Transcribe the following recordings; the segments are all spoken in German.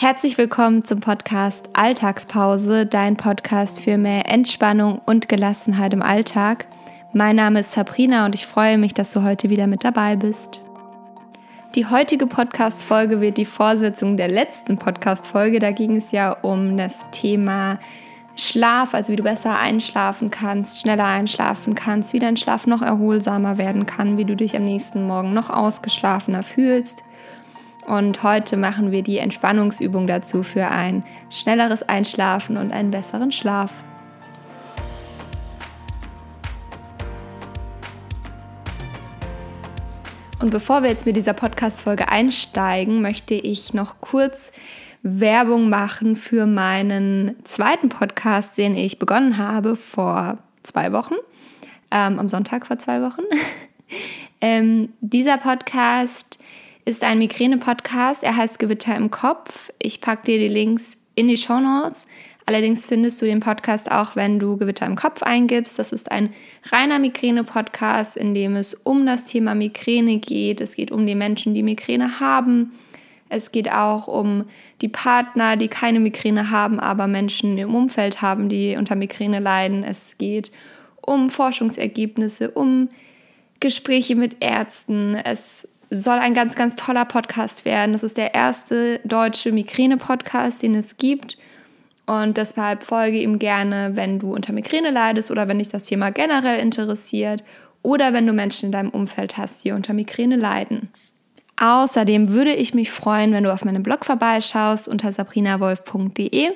Herzlich willkommen zum Podcast Alltagspause, dein Podcast für mehr Entspannung und Gelassenheit im Alltag. Mein Name ist Sabrina und ich freue mich, dass du heute wieder mit dabei bist. Die heutige Podcast-Folge wird die Vorsetzung der letzten Podcast-Folge. Da ging es ja um das Thema Schlaf, also wie du besser einschlafen kannst, schneller einschlafen kannst, wie dein Schlaf noch erholsamer werden kann, wie du dich am nächsten Morgen noch ausgeschlafener fühlst. Und heute machen wir die Entspannungsübung dazu für ein schnelleres Einschlafen und einen besseren Schlaf. Und bevor wir jetzt mit dieser Podcast-Folge einsteigen, möchte ich noch kurz Werbung machen für meinen zweiten Podcast, den ich begonnen habe vor zwei Wochen, ähm, am Sonntag vor zwei Wochen. ähm, dieser Podcast ist ein Migräne-Podcast. Er heißt Gewitter im Kopf. Ich packe dir die Links in die Show Notes. Allerdings findest du den Podcast auch, wenn du Gewitter im Kopf eingibst. Das ist ein reiner Migräne-Podcast, in dem es um das Thema Migräne geht. Es geht um die Menschen, die Migräne haben. Es geht auch um die Partner, die keine Migräne haben, aber Menschen im Umfeld haben, die unter Migräne leiden. Es geht um Forschungsergebnisse, um Gespräche mit Ärzten. Es soll ein ganz, ganz toller Podcast werden. Das ist der erste deutsche Migräne-Podcast, den es gibt. Und deshalb folge ihm gerne, wenn du unter Migräne leidest oder wenn dich das Thema generell interessiert oder wenn du Menschen in deinem Umfeld hast, die unter Migräne leiden. Außerdem würde ich mich freuen, wenn du auf meinem Blog vorbeischaust unter sabrinawolf.de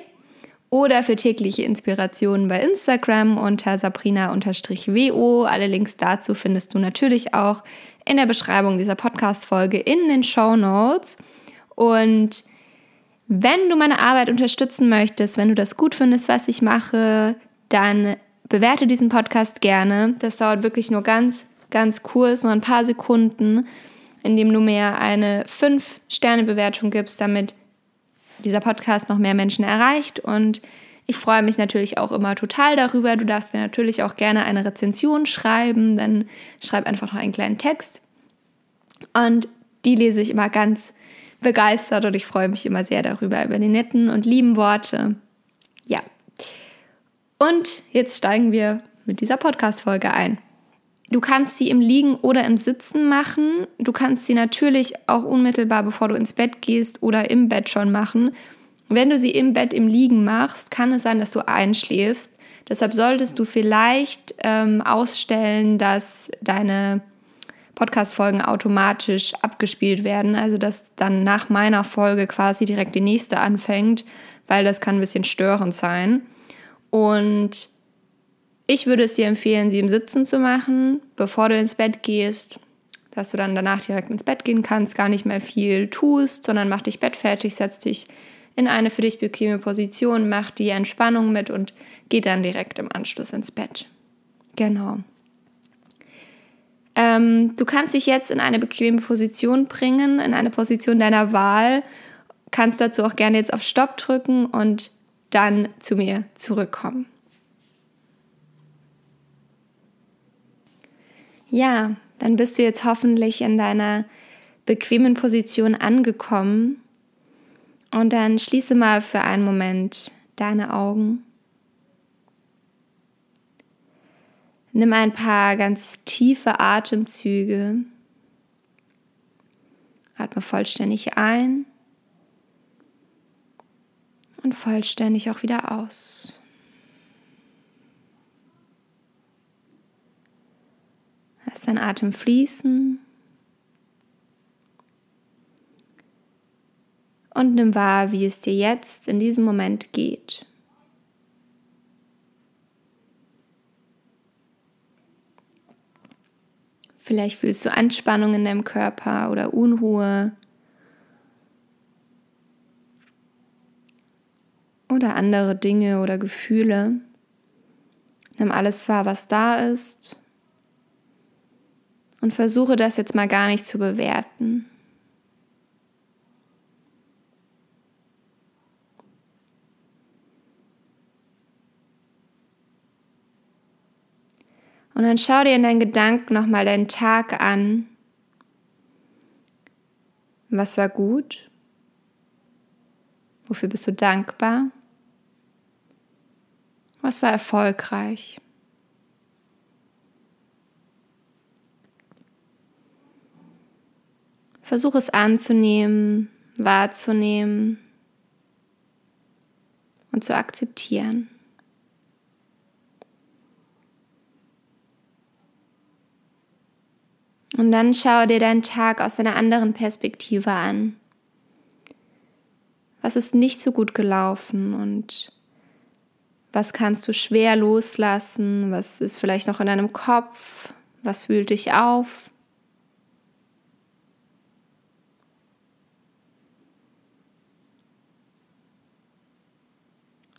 oder für tägliche Inspirationen bei Instagram unter sabrina-wo. Alle Links dazu findest du natürlich auch in der Beschreibung dieser Podcast-Folge in den Show Notes. Und wenn du meine Arbeit unterstützen möchtest, wenn du das gut findest, was ich mache, dann bewerte diesen Podcast gerne. Das dauert wirklich nur ganz, ganz kurz, nur ein paar Sekunden, indem du mir eine 5-Sterne-Bewertung gibst, damit dieser Podcast noch mehr Menschen erreicht. Und ich freue mich natürlich auch immer total darüber. Du darfst mir natürlich auch gerne eine Rezension schreiben, dann schreib einfach noch einen kleinen Text. Und die lese ich immer ganz begeistert und ich freue mich immer sehr darüber, über die netten und lieben Worte. Ja. Und jetzt steigen wir mit dieser Podcast-Folge ein. Du kannst sie im Liegen oder im Sitzen machen. Du kannst sie natürlich auch unmittelbar, bevor du ins Bett gehst oder im Bett schon machen. Wenn du sie im Bett im Liegen machst, kann es sein, dass du einschläfst. Deshalb solltest du vielleicht ähm, ausstellen, dass deine Podcast-Folgen automatisch abgespielt werden. Also dass dann nach meiner Folge quasi direkt die nächste anfängt, weil das kann ein bisschen störend sein. Und ich würde es dir empfehlen, sie im Sitzen zu machen, bevor du ins Bett gehst, dass du dann danach direkt ins Bett gehen kannst, gar nicht mehr viel tust, sondern mach dich bettfertig, setz dich in eine für dich bequeme Position, mach die Entspannung mit und geh dann direkt im Anschluss ins Bett. Genau. Ähm, du kannst dich jetzt in eine bequeme Position bringen, in eine Position deiner Wahl, kannst dazu auch gerne jetzt auf Stopp drücken und dann zu mir zurückkommen. Ja, dann bist du jetzt hoffentlich in deiner bequemen Position angekommen und dann schließe mal für einen Moment deine Augen. Nimm ein paar ganz tiefe Atemzüge. Atme vollständig ein und vollständig auch wieder aus. Lass dein Atem fließen. und nimm wahr, wie es dir jetzt in diesem Moment geht. Vielleicht fühlst du Anspannung in deinem Körper oder Unruhe oder andere Dinge oder Gefühle. Nimm alles wahr, was da ist und versuche das jetzt mal gar nicht zu bewerten. Und dann schau dir in deinen Gedanken nochmal deinen Tag an. Was war gut? Wofür bist du dankbar? Was war erfolgreich? Versuch es anzunehmen, wahrzunehmen und zu akzeptieren. Und dann schau dir deinen Tag aus einer anderen Perspektive an. Was ist nicht so gut gelaufen und was kannst du schwer loslassen? Was ist vielleicht noch in deinem Kopf? Was wühlt dich auf?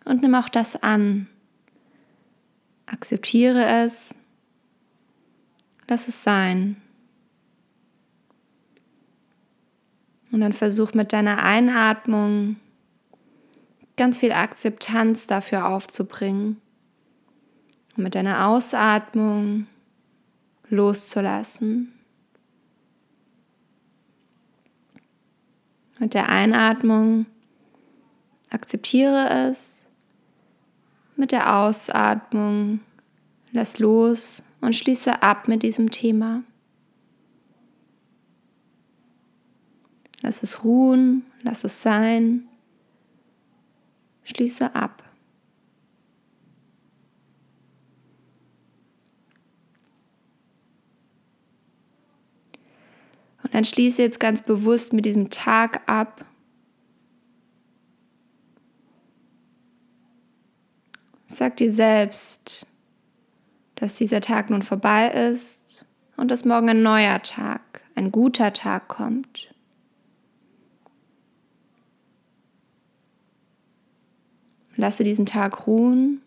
Und nimm auch das an. Akzeptiere es. Lass es sein. Und dann versuch mit deiner Einatmung ganz viel Akzeptanz dafür aufzubringen. Und mit deiner Ausatmung loszulassen. Mit der Einatmung akzeptiere es. Mit der Ausatmung lass los und schließe ab mit diesem Thema. Lass es ruhen, lass es sein. Schließe ab. Und dann schließe jetzt ganz bewusst mit diesem Tag ab. Sag dir selbst, dass dieser Tag nun vorbei ist und dass morgen ein neuer Tag, ein guter Tag kommt. Lasse diesen Tag ruhen,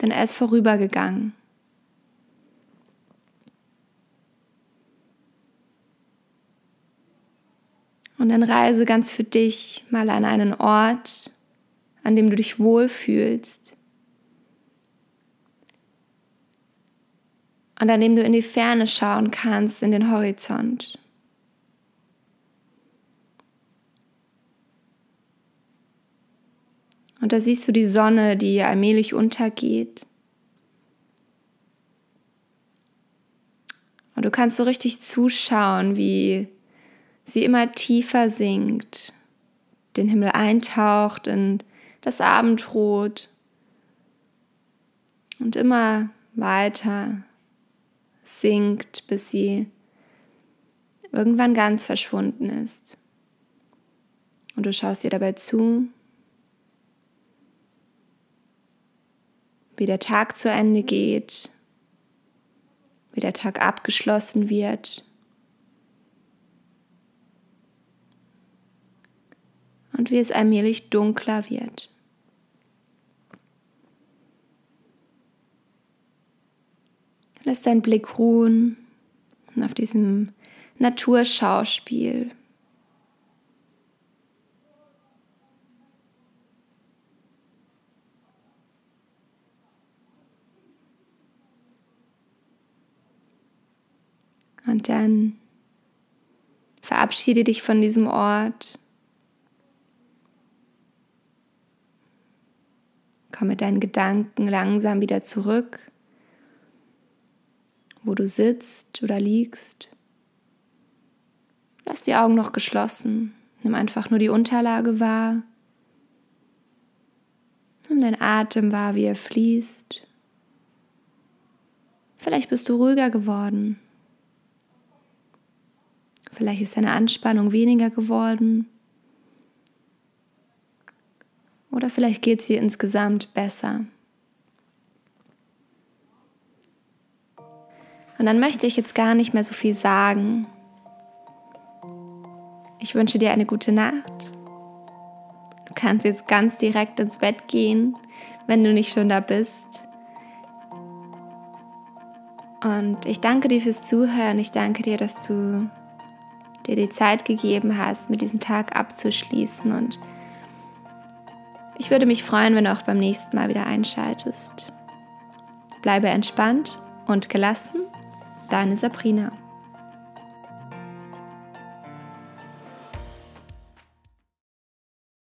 denn er ist vorübergegangen. Und dann reise ganz für dich mal an einen Ort, an dem du dich wohlfühlst. Und an dem du in die Ferne schauen kannst, in den Horizont. Und da siehst du die Sonne, die allmählich untergeht. Und du kannst so richtig zuschauen, wie sie immer tiefer sinkt, den Himmel eintaucht in das Abendrot und immer weiter sinkt, bis sie irgendwann ganz verschwunden ist. Und du schaust ihr dabei zu wie der Tag zu Ende geht, wie der Tag abgeschlossen wird. Und wie es allmählich dunkler wird. Lass deinen Blick ruhen auf diesem Naturschauspiel. Und dann verabschiede dich von diesem Ort. Komm mit deinen Gedanken langsam wieder zurück, wo du sitzt oder liegst. Lass die Augen noch geschlossen. Nimm einfach nur die Unterlage wahr. Nimm deinen Atem wahr, wie er fließt. Vielleicht bist du ruhiger geworden. Vielleicht ist deine Anspannung weniger geworden. Oder vielleicht geht es dir insgesamt besser. Und dann möchte ich jetzt gar nicht mehr so viel sagen. Ich wünsche dir eine gute Nacht. Du kannst jetzt ganz direkt ins Bett gehen, wenn du nicht schon da bist. Und ich danke dir fürs Zuhören. Ich danke dir, dass du dir die Zeit gegeben hast, mit diesem Tag abzuschließen. Und ich würde mich freuen, wenn du auch beim nächsten Mal wieder einschaltest. Bleibe entspannt und gelassen. Deine Sabrina.